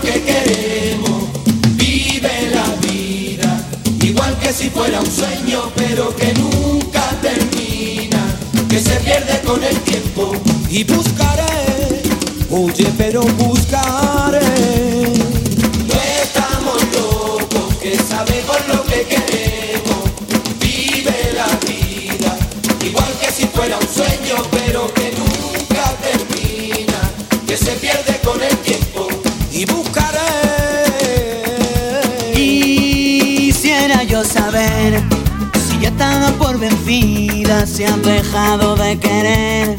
que queremos. Vive la vida, igual que si fuera un sueño, pero que nunca termina, que se pierde con el tiempo. Y buscaré, oye, pero buscaré. Buscaré. Quisiera yo saber si ya estaba por vencida, si has dejado de querer.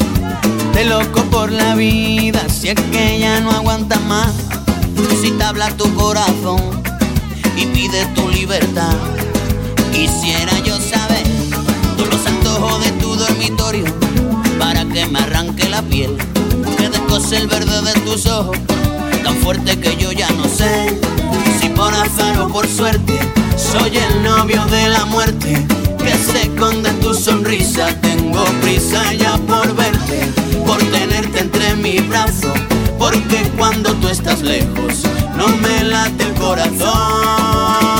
De loco por la vida, si es que ya no aguanta más. Si te habla tu corazón y pide tu libertad. Quisiera yo saber todos los antojos de tu dormitorio para que me arranque la piel. Que descose el verde de tus ojos, tan fuerte que yo ya no sé si por azar o por suerte soy el novio de la muerte. Que se esconde tu sonrisa, tengo prisa ya por verte, por tenerte entre mis brazos. Porque cuando tú estás lejos, no me late el corazón.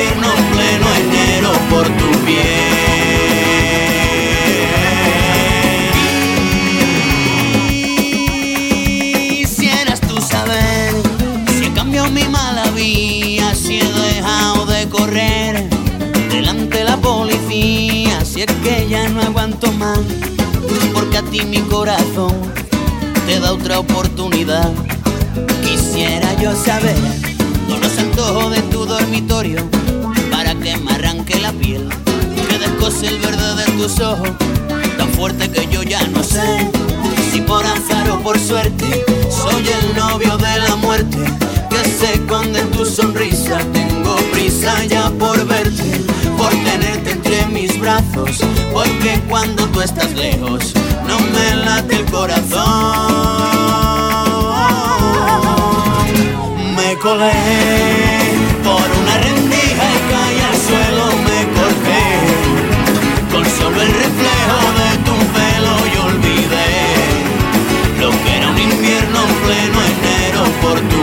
Invierno en pleno enero por tu piel. Quisieras tú saber si he cambiado mi mala vía, si he dejado de correr delante de la policía, si es que ya no aguanto más, porque a ti mi corazón te da otra oportunidad. Quisiera yo saber los antojos de tu dormitorio descose el verde de tus ojos, tan fuerte que yo ya no sé si por azar o por suerte soy el novio de la muerte que se esconde en tu sonrisa. Tengo prisa ya por verte, por tenerte entre mis brazos, porque cuando tú estás lejos no me late el corazón. Me colé enero por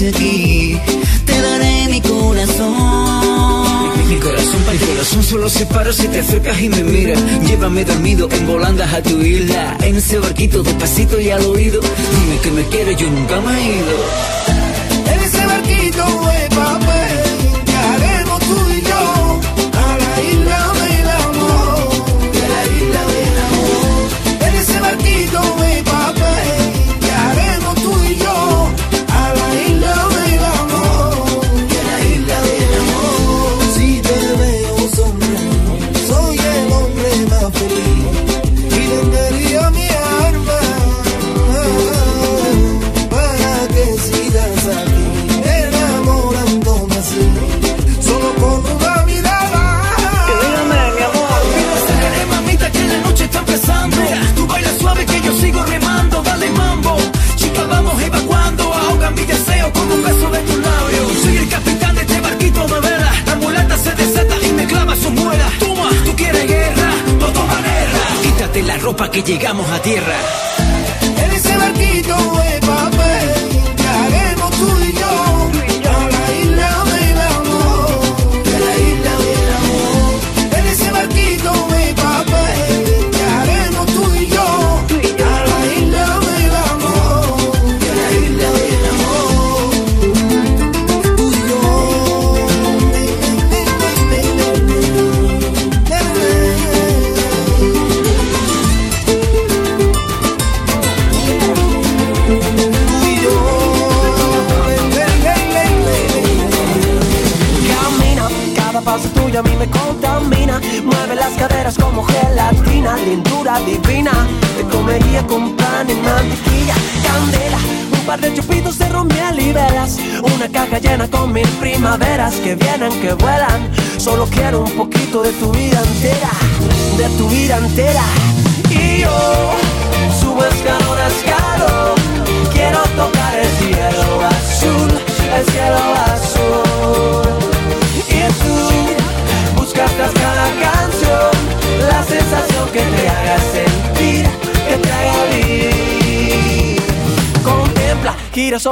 pase aquí, te daré mi corazón. Mi corazón para el corazón solo se para si te acercas y me miras. Llévame dormido en volandas a tu isla. En ese barquito despacito y al oído. Dime que me quieres, yo nunca me he ido. En ese barquito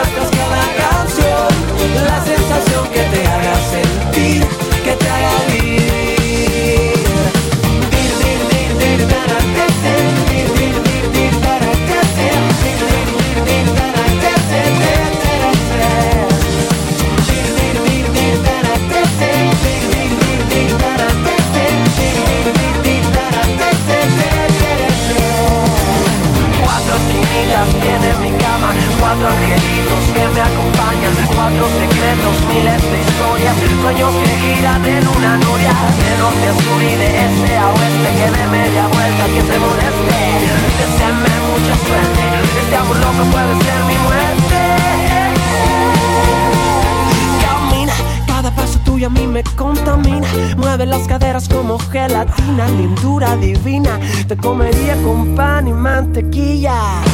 las que que la canción é te comería con pan y mantequilla.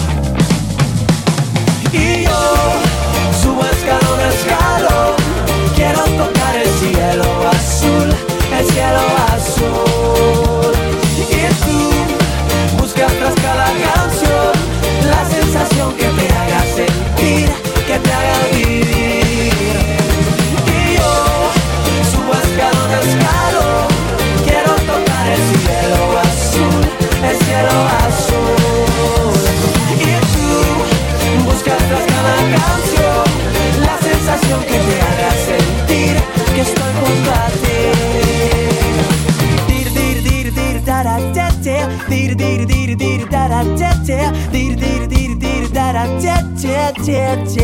Siempre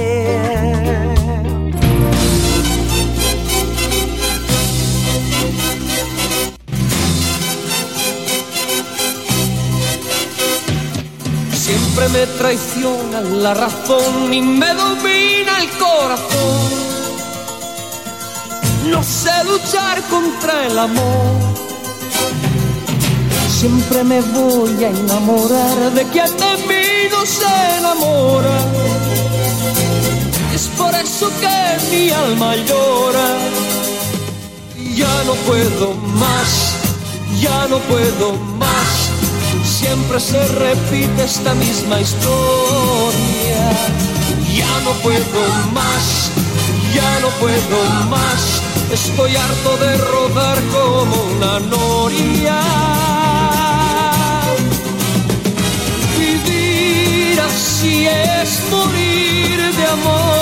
me traiciona la razón y me domina el corazón. No sé luchar contra el amor. Siempre me voy a enamorar de quien de mí no se enamora eso que mi alma llora. Ya no puedo más, ya no puedo más. Siempre se repite esta misma historia. Ya no puedo más, ya no puedo más. Estoy harto de rodar como una noria. Vivir así es morir de amor.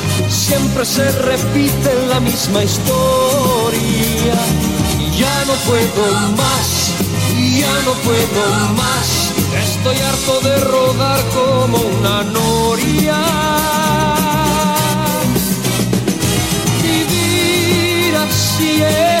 Siempre se repite la misma historia. Ya no puedo más, ya no puedo más. Estoy harto de rodar como una noria. Vivir así es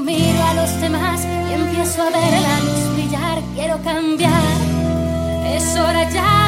Miro a los demás y empiezo a ver la luz brillar. Quiero cambiar. Es hora ya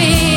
be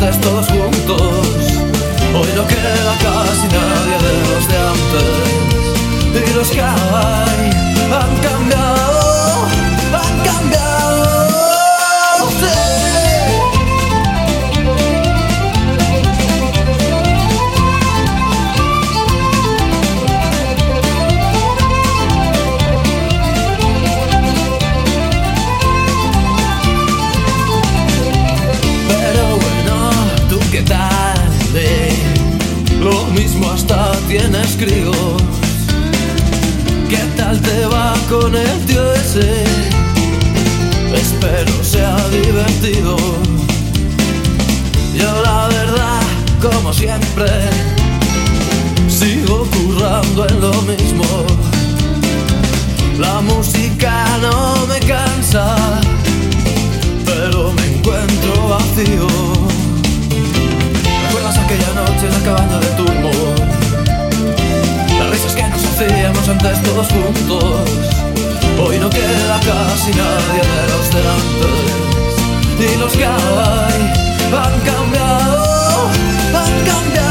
antes todos juntos. Hoy no queda casi nadie de los de antes. Y los que hay han cambiado, ¿Qué tal te va con el tío ese? Espero sea divertido. Yo la verdad, como siempre, sigo currando en lo mismo. La música no me cansa pero me encuentro vacío. ¿Recuerdas aquella noche en la cabaña de turbo? Antes todos juntos. Hoy no queda casi nadie de los de antes. Y los que hay han cambiado, han cambiado.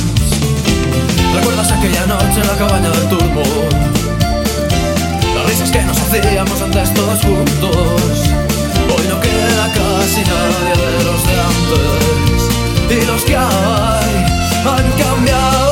¿Recuerdas aquella noche en la cabaña del turbo? Las risas que nos hacíamos antes todos juntos. Hoy no queda casi nadie de los de antes. Y los que hay han cambiado,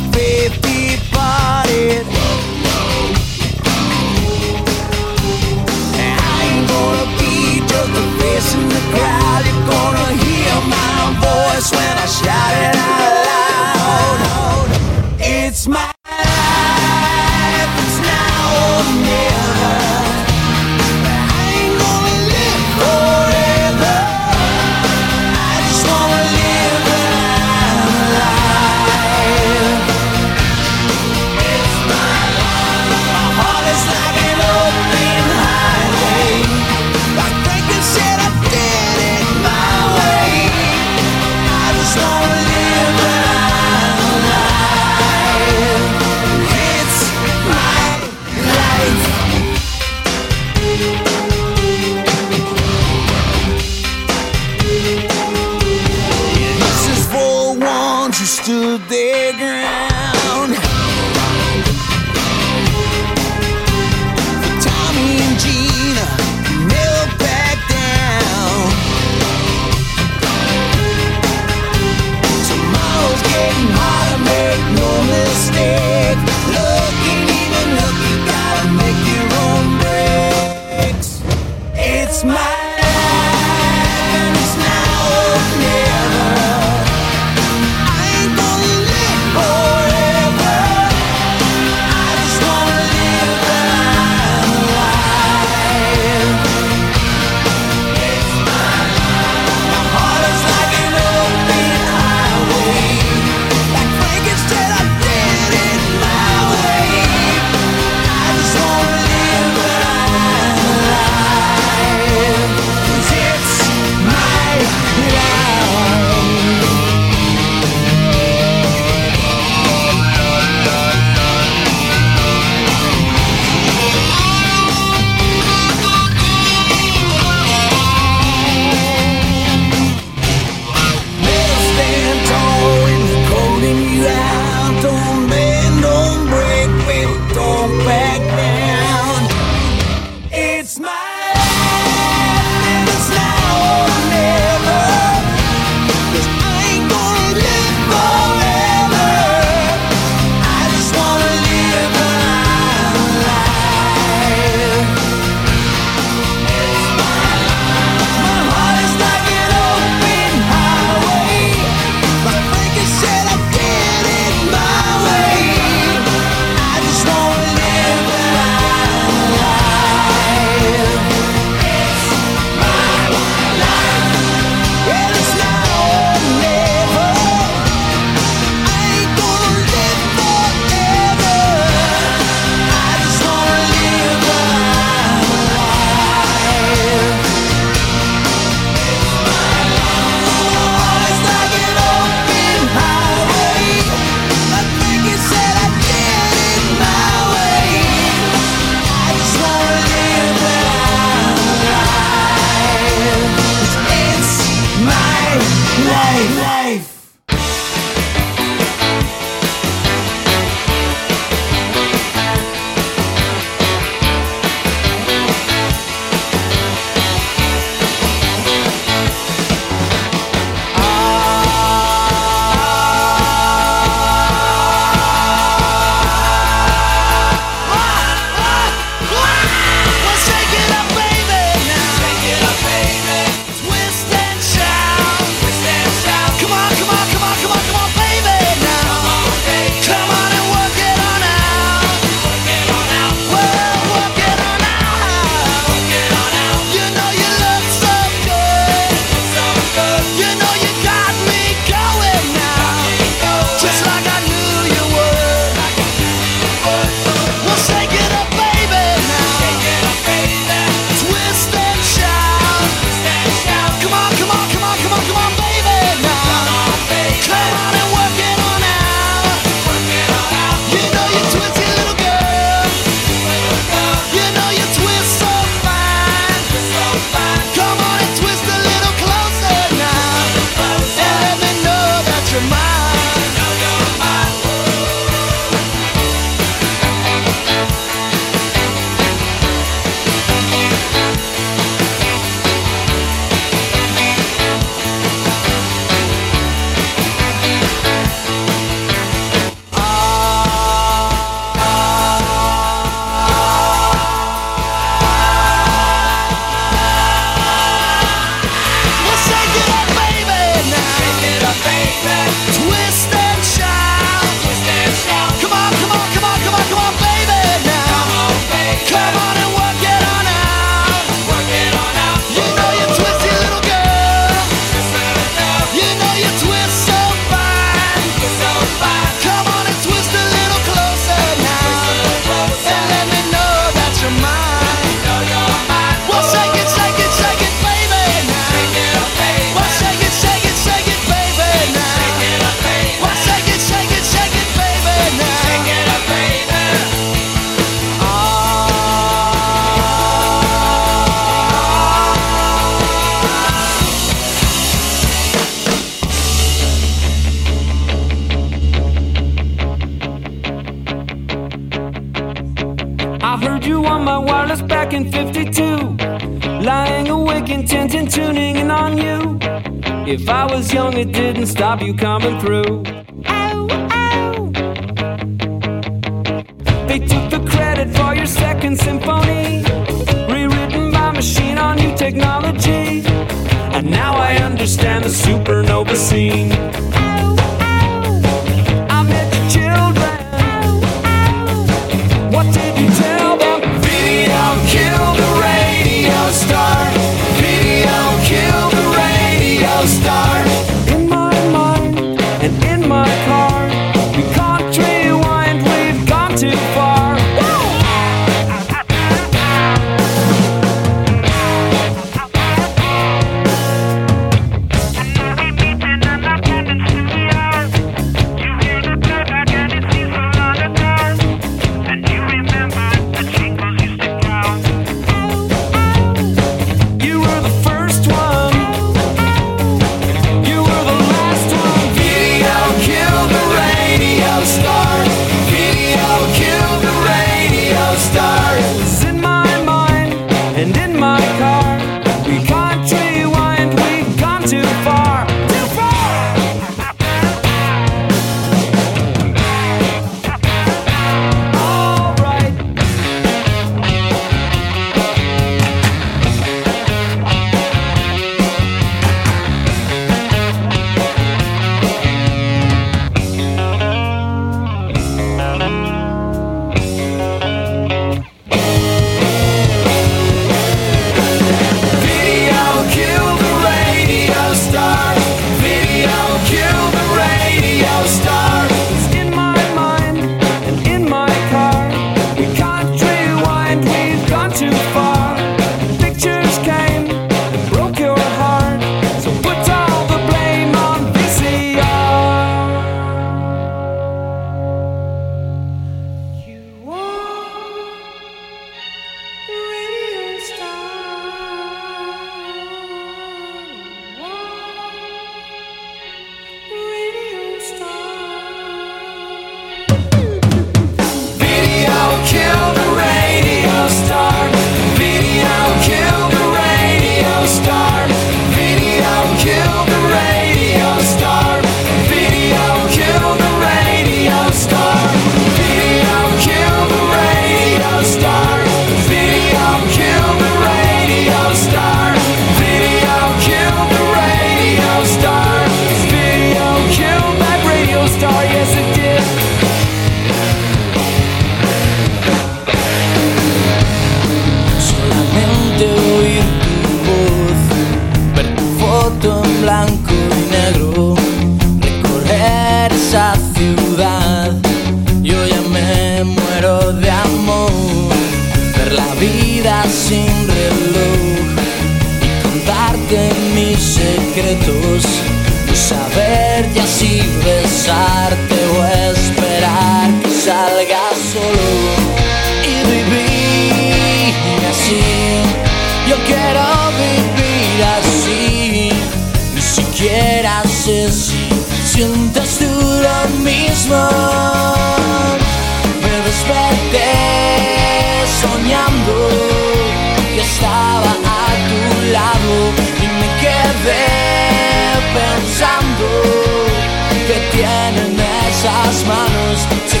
tienen esas manos.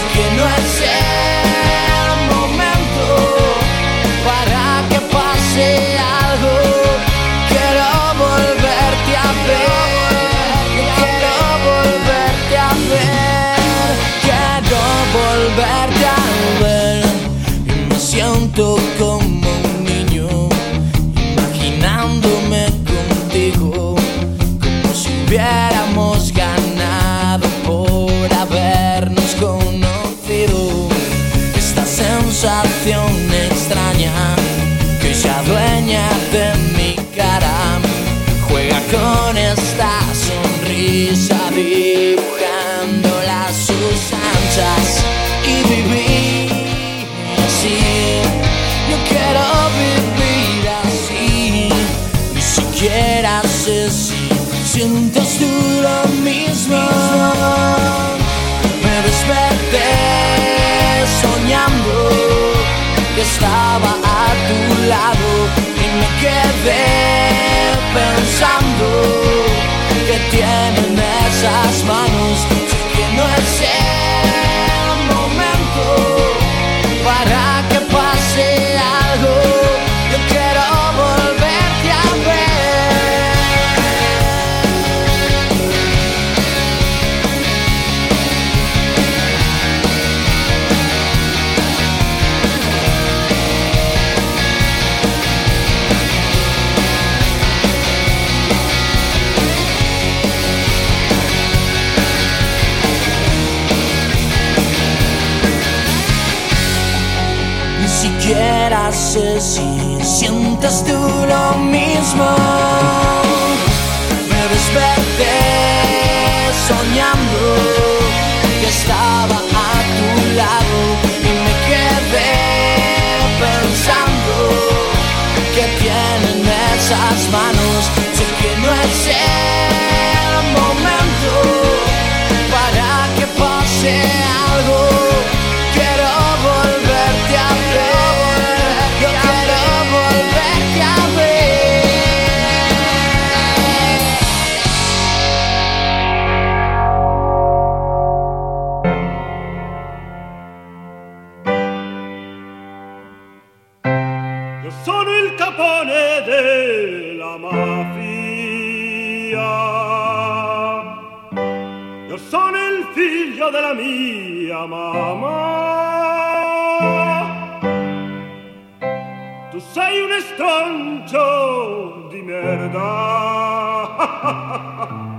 Si sientes tú lo mismo. Me desperté soñando que estaba a tu lado y me quedé pensando que tienen esas manos. Sé que no es el momento para que pase Io sono il capone della mafia. Io sono il figlio della mia mamma. Tu sei un estroncio di merda.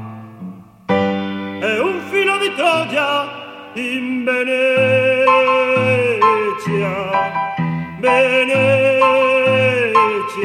E un filo di Troia in Venezia. Venezia,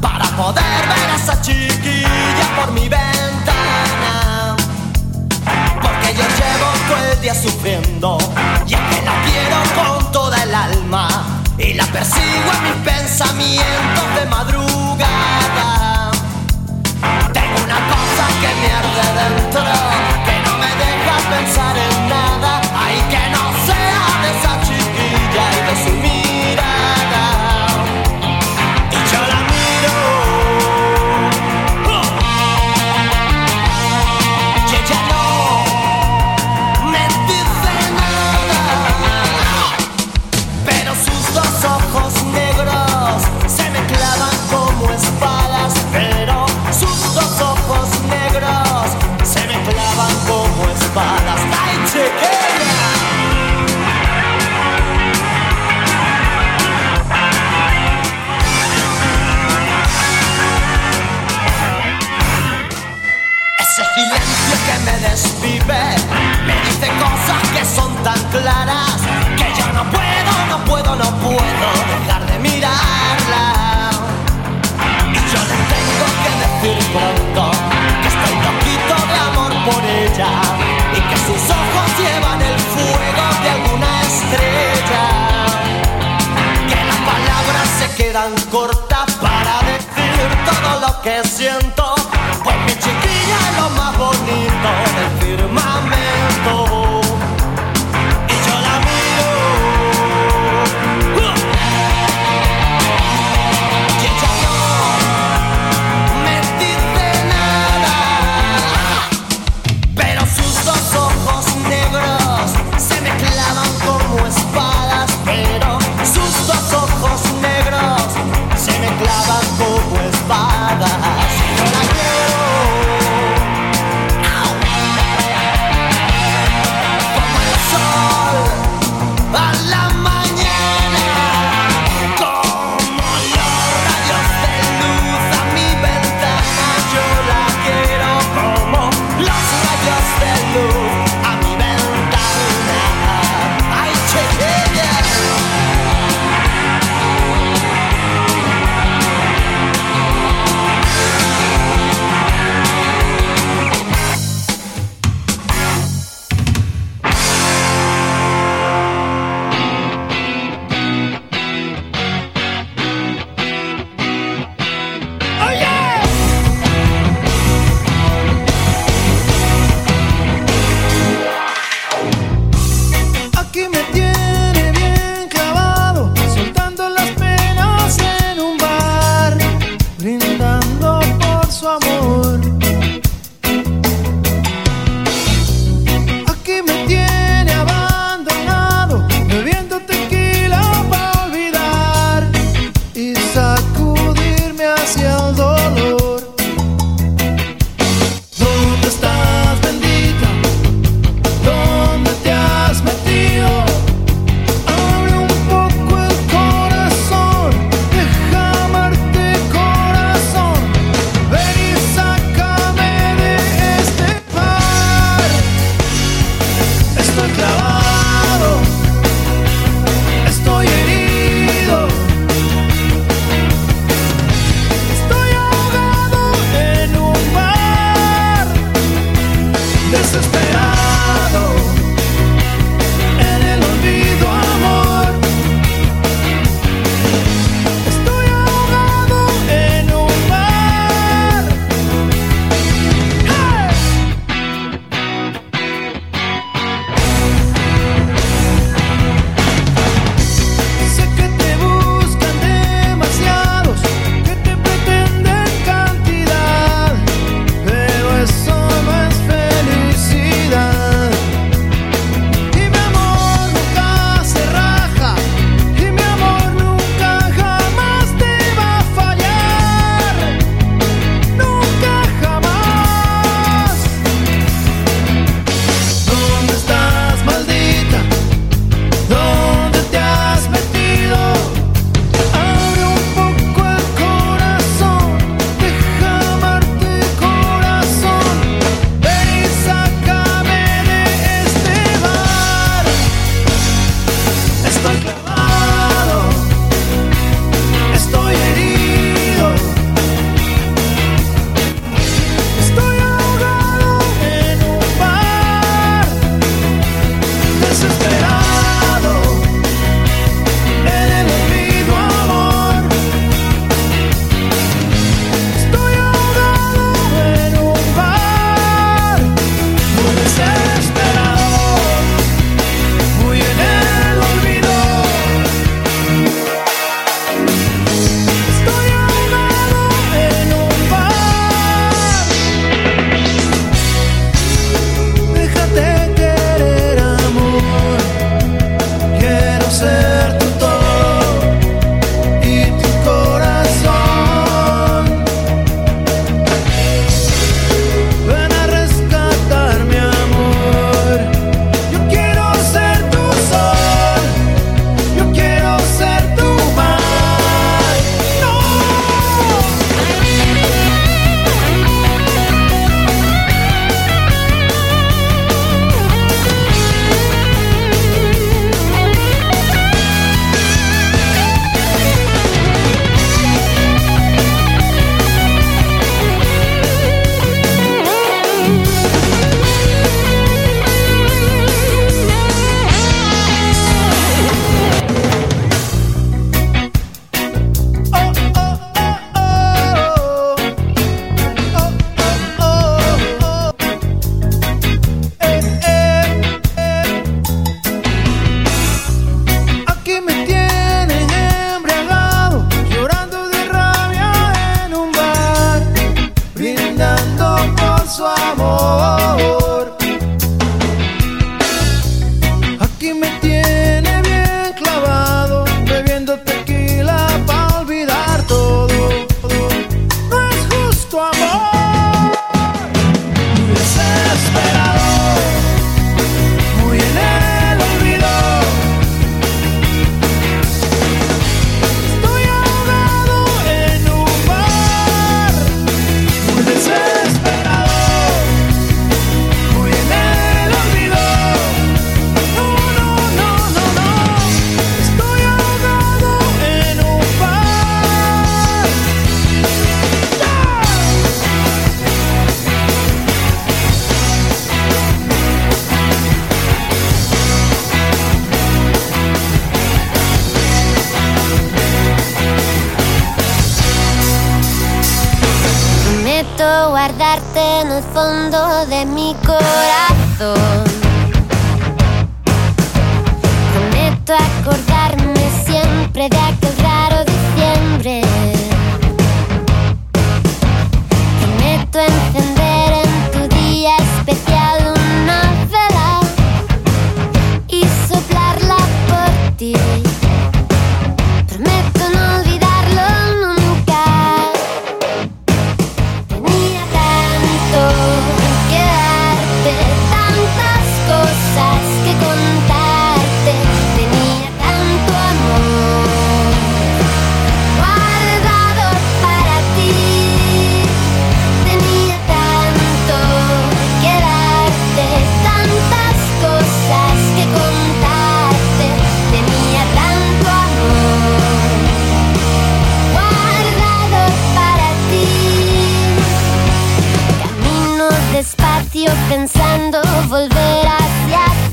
para poder ver a chiquilla sufriendo y es que la quiero con toda el alma y la persigo en mis pensamientos de madrugada. Tengo una cosa que me arde dentro, que no me deja pensar en me desvive me dice cosas que son tan claras que yo no puedo, no puedo, no puedo dejar de mirarla. Y yo le tengo que decir pronto que estoy loquito de amor por ella y que sus ojos llevan el fuego de alguna estrella. Que las palabras se quedan cortas para decir todo lo que siento. Lo más bonito del firmamento.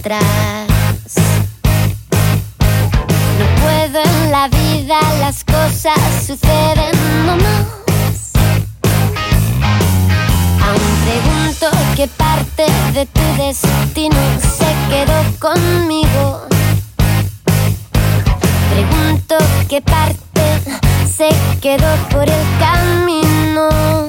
No puedo en la vida, las cosas suceden nomás. Aún pregunto qué parte de tu destino se quedó conmigo. Pregunto qué parte se quedó por el camino.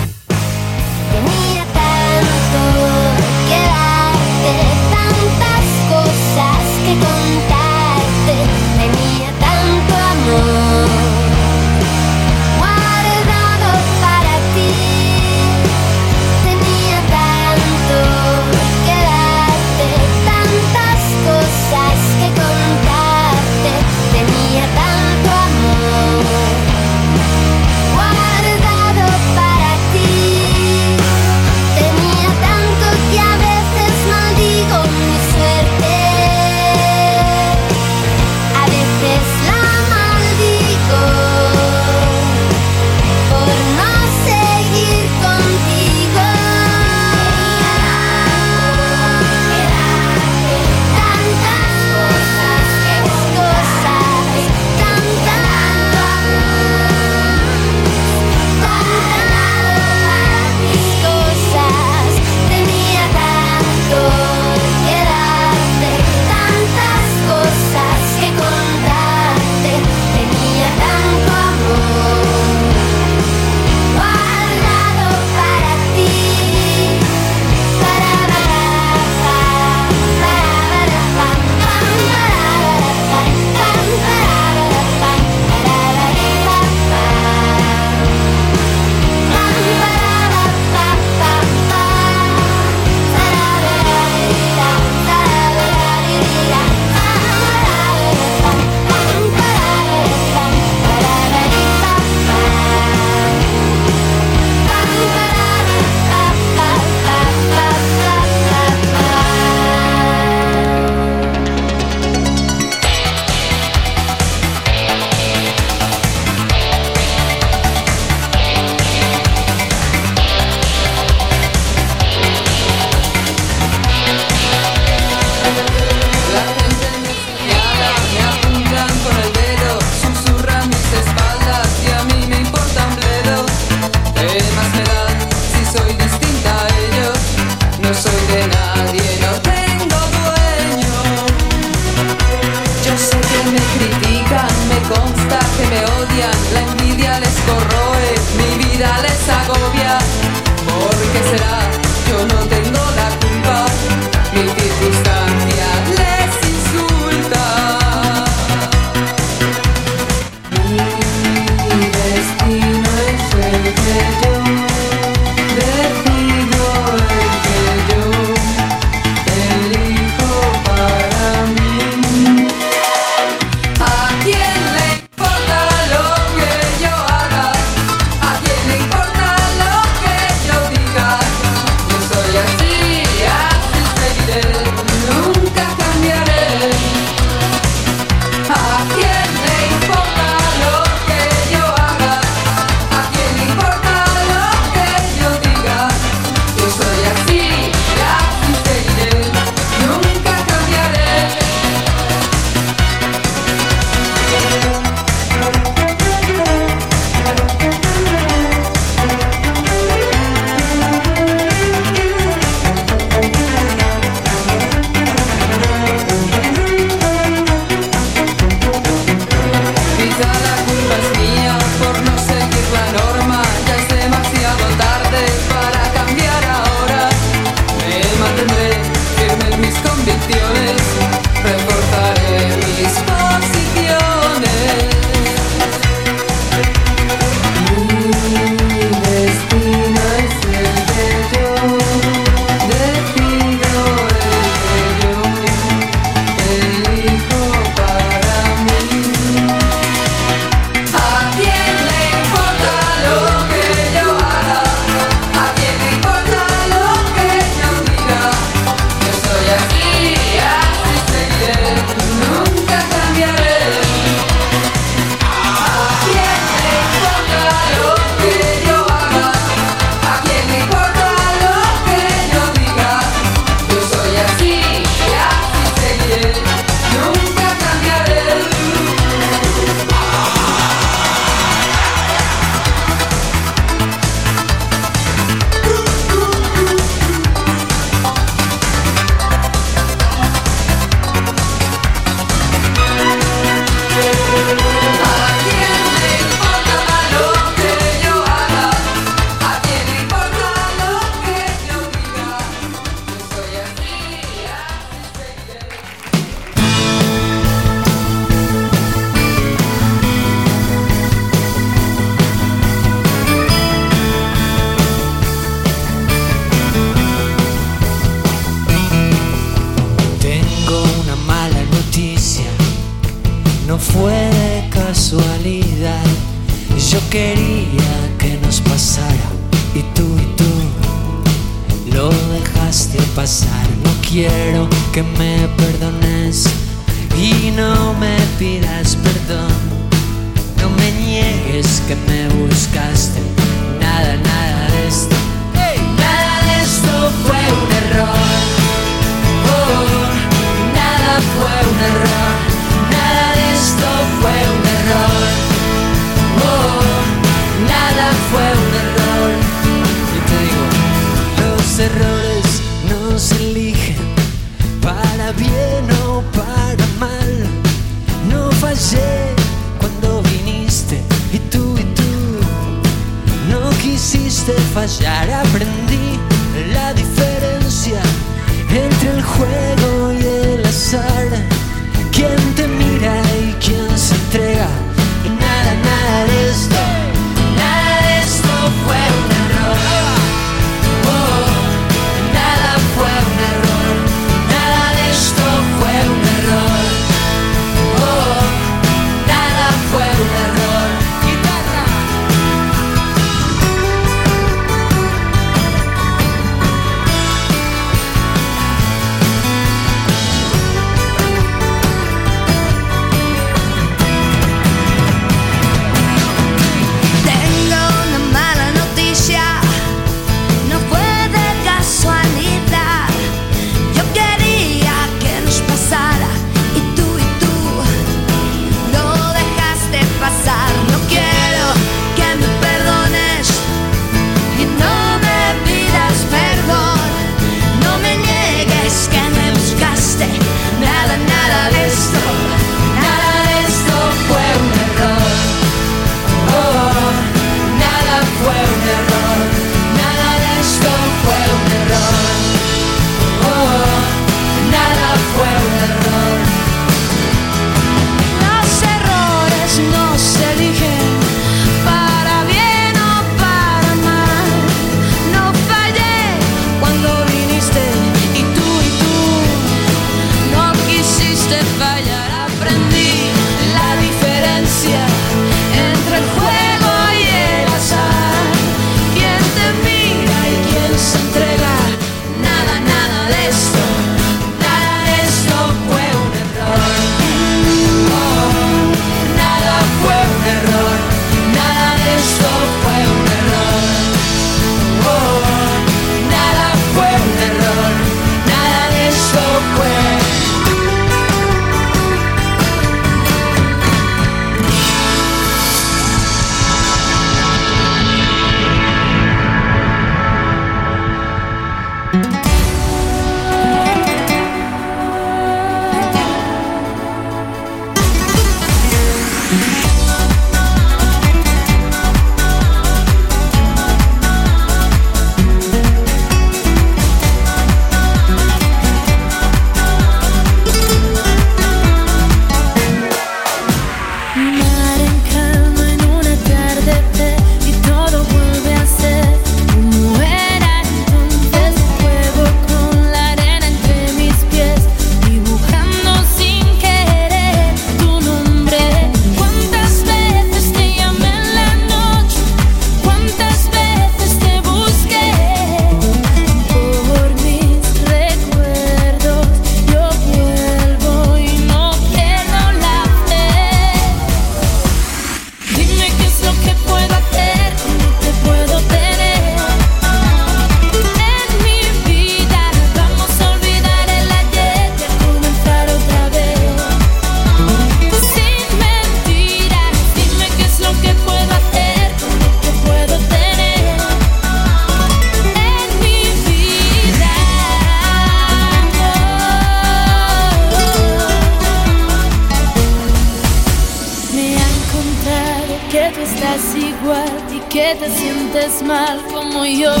Como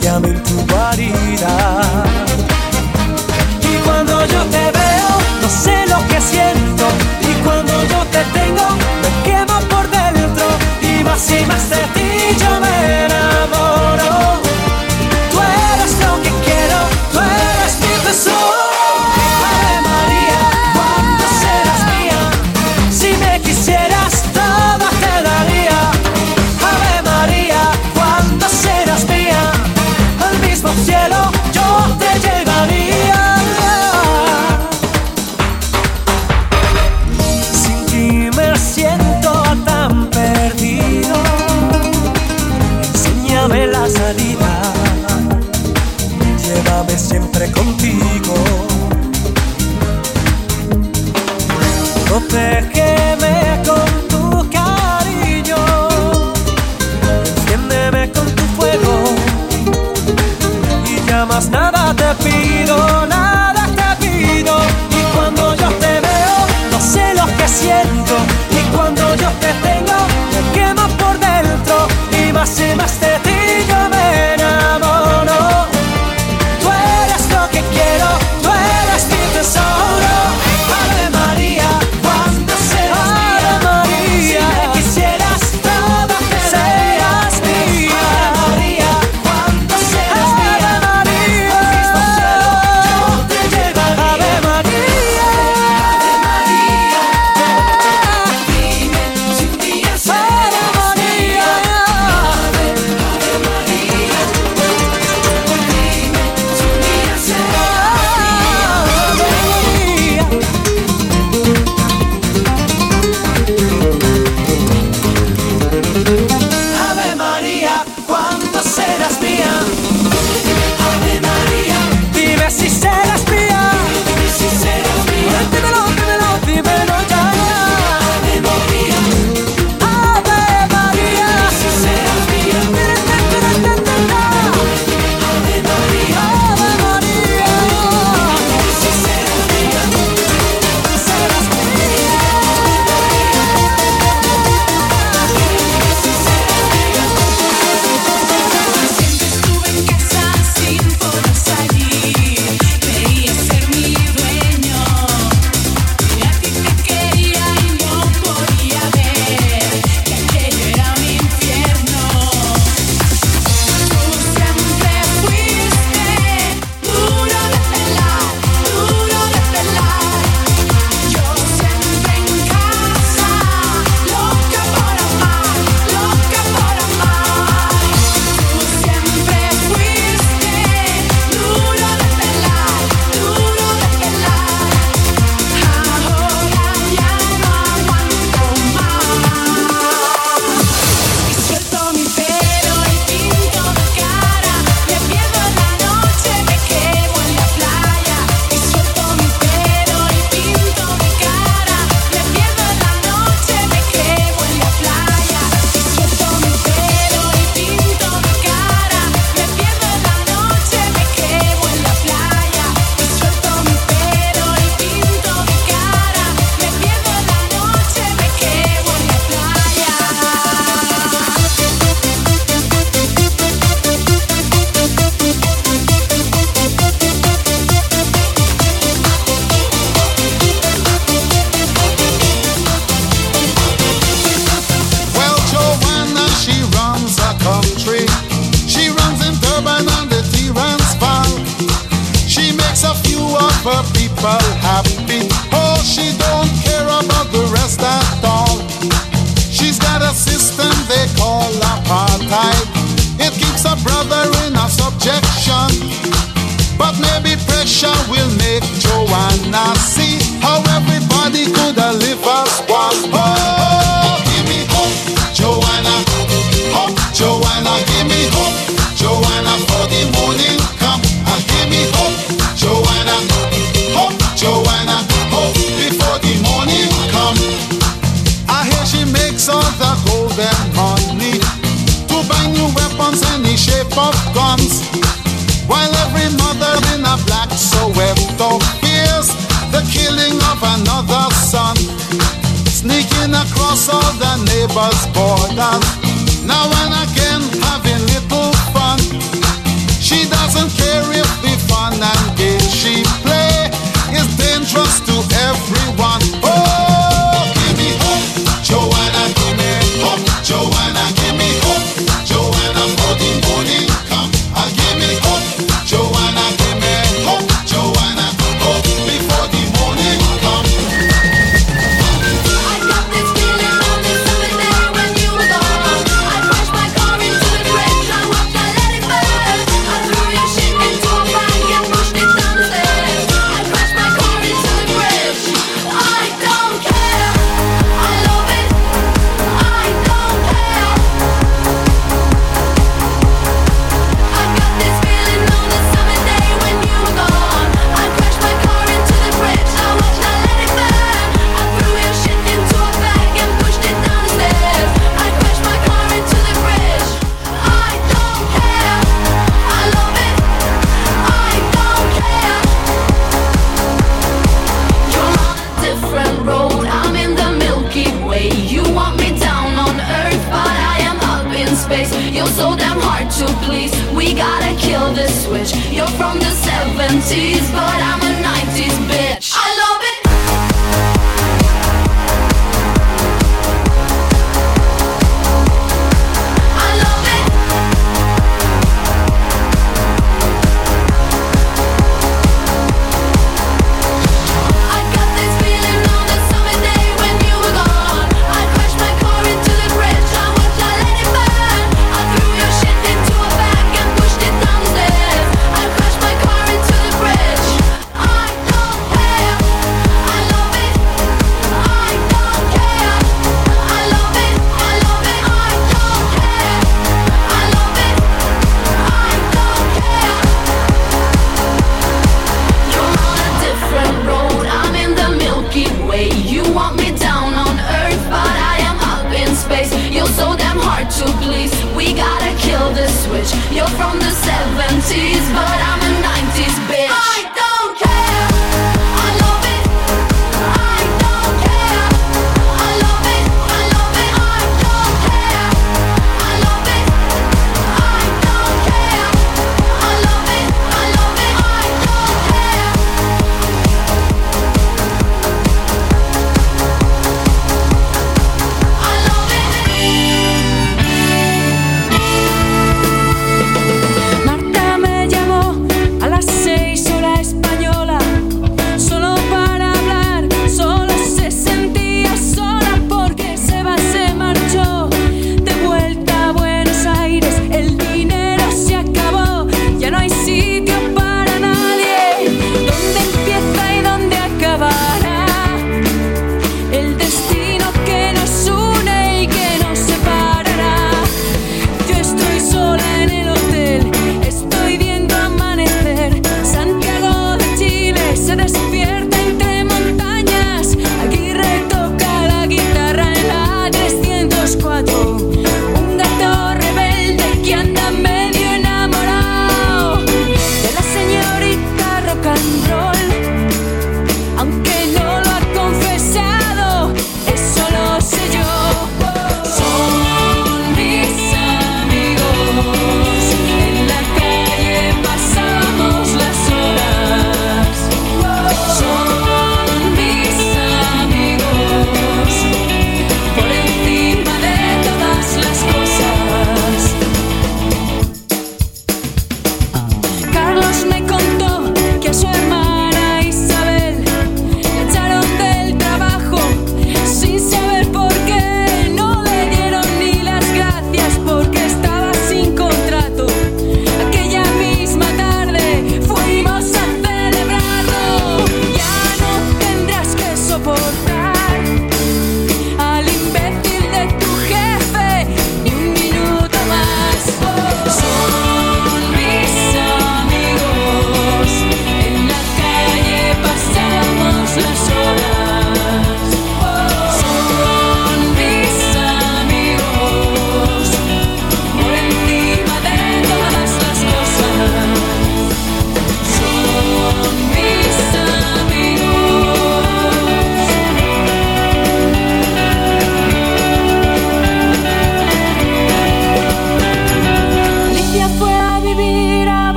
contagiando en tu guarida. Y cuando yo te veo, no sé lo que siento. Y cuando yo te tengo, me quemo por dentro y más y más te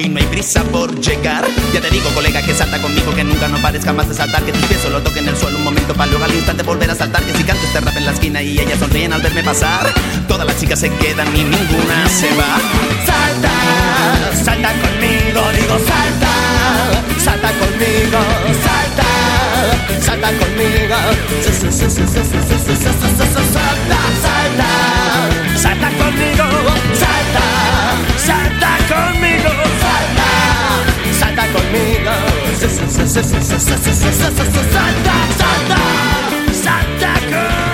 aquí no hay prisa por llegar. Ya te digo, colega, que salta conmigo, que nunca no pares jamás de saltar. Que tu pie solo toque en el suelo un momento para luego al instante volver a saltar. Que si canto este rap en la esquina y ellas sonríen al verme pasar. Todas las chicas se quedan y ninguna se va. Salta, salta conmigo, digo salta, salta conmigo, salta, salta conmigo. Salta, salta, salta conmigo, salta salta conmigo, salta, salta conmigo, salta, salta, salta, salta conmigo.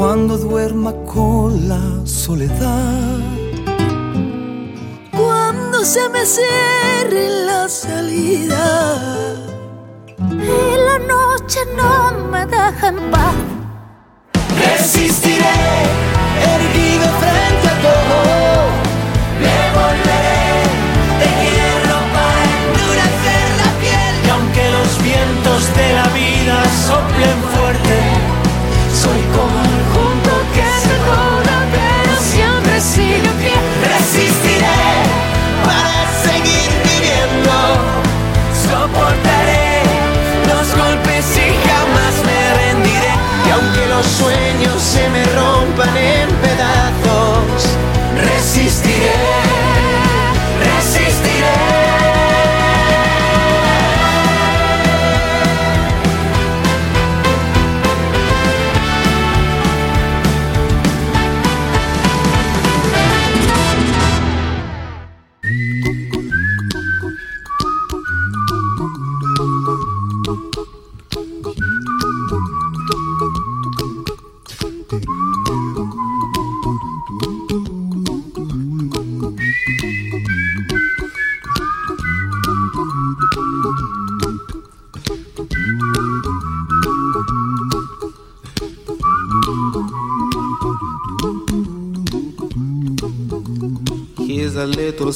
Cuando duerma con la soledad, Cuando se me cierre la salida y la noche no me deja en paz. Resistiré, erguido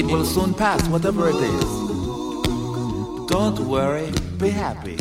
It will soon pass, whatever it is. Don't worry, be happy.